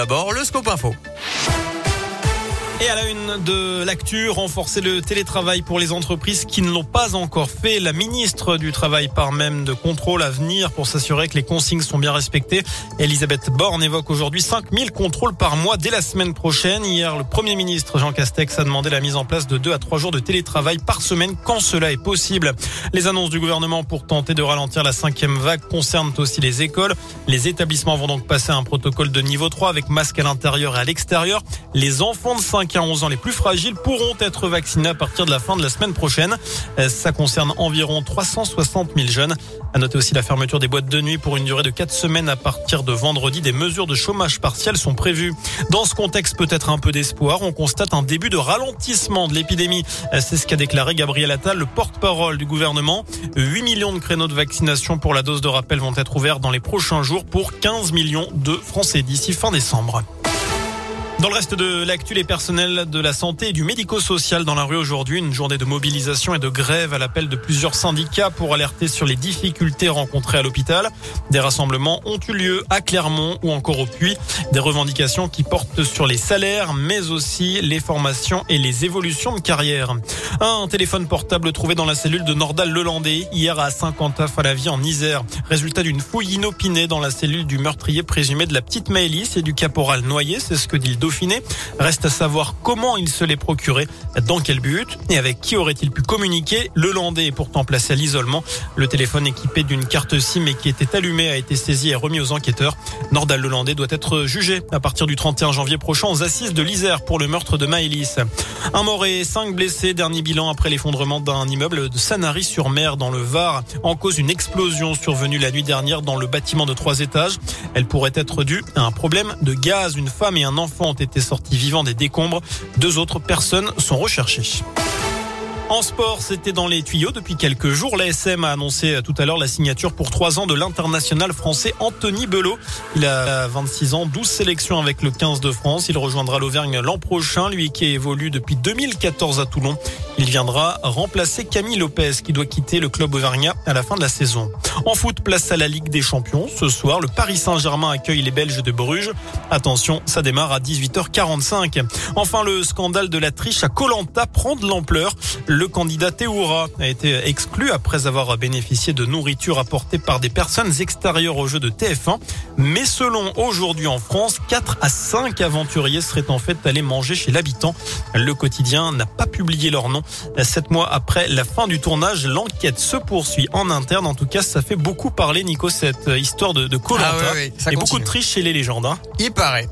D'abord, le scope info. Et à la une de l'actu, renforcer le télétravail pour les entreprises qui ne l'ont pas encore fait. La ministre du Travail part même de contrôle à venir pour s'assurer que les consignes sont bien respectées. Elisabeth Borne évoque aujourd'hui 5000 contrôles par mois dès la semaine prochaine. Hier, le Premier ministre Jean Castex a demandé la mise en place de 2 à 3 jours de télétravail par semaine quand cela est possible. Les annonces du gouvernement pour tenter de ralentir la cinquième vague concernent aussi les écoles. Les établissements vont donc passer à un protocole de niveau 3 avec masque à l'intérieur et à l'extérieur. Les enfants de 5 à 11 ans les plus fragiles pourront être vaccinés à partir de la fin de la semaine prochaine. Euh, ça concerne environ 360 000 jeunes. À noter aussi la fermeture des boîtes de nuit pour une durée de 4 semaines à partir de vendredi. Des mesures de chômage partiel sont prévues. Dans ce contexte, peut-être un peu d'espoir, on constate un début de ralentissement de l'épidémie. Euh, c'est ce qu'a déclaré Gabriel Attal, le porte-parole du gouvernement. 8 millions de créneaux de vaccination pour la dose de rappel vont être ouverts dans les prochains jours pour 15 millions de Français d'ici fin décembre. Dans le reste de l'actu, les personnels de la santé et du médico-social dans la rue aujourd'hui, une journée de mobilisation et de grève à l'appel de plusieurs syndicats pour alerter sur les difficultés rencontrées à l'hôpital. Des rassemblements ont eu lieu à Clermont ou encore au Puy. Des revendications qui portent sur les salaires, mais aussi les formations et les évolutions de carrière. Un téléphone portable trouvé dans la cellule de Nordal-Lelandais hier à Saint-Quentin à la vie en Isère. Résultat d'une fouille inopinée dans la cellule du meurtrier présumé de la petite Maëlys et du caporal noyé, c'est ce que dit le Dauphiné. Reste à savoir comment il se l'est procuré, dans quel but et avec qui aurait-il pu communiquer. Le Landais est pourtant placé à l'isolement. Le téléphone équipé d'une carte SIM et qui était allumé a été saisi et remis aux enquêteurs. Nordal Lelandais doit être jugé à partir du 31 janvier prochain aux assises de l'Isère pour le meurtre de Maëlys. Un mort et cinq blessés. Dernier bilan après l'effondrement d'un immeuble de Sanary-sur-Mer dans le Var. En cause une explosion survenue la nuit dernière dans le bâtiment de trois étages. Elle pourrait être due à un problème de gaz. Une femme et un enfant été sortis vivants des décombres. Deux autres personnes sont recherchées. En sport, c'était dans les tuyaux depuis quelques jours. L'ASM a annoncé tout à l'heure la signature pour trois ans de l'international français Anthony Belot. Il a 26 ans, 12 sélections avec le 15 de France. Il rejoindra l'Auvergne l'an prochain, lui qui évolue depuis 2014 à Toulon. Il viendra remplacer Camille Lopez qui doit quitter le club auvergnat à la fin de la saison. En foot, place à la Ligue des Champions. Ce soir, le Paris Saint-Germain accueille les Belges de Bruges. Attention, ça démarre à 18h45. Enfin, le scandale de la triche à Colanta prend de l'ampleur. Le candidat Théoura a été exclu après avoir bénéficié de nourriture apportée par des personnes extérieures au jeu de TF1. Mais selon aujourd'hui en France, 4 à 5 aventuriers seraient en fait allés manger chez l'habitant. Le quotidien n'a pas publié leur nom. Sept mois après la fin du tournage, l'enquête se poursuit en interne. En tout cas, ça fait beaucoup parler, Nico, cette histoire de, de. Ah oui, oui, ça Et beaucoup de triche chez les légendes. Hein. Il paraît.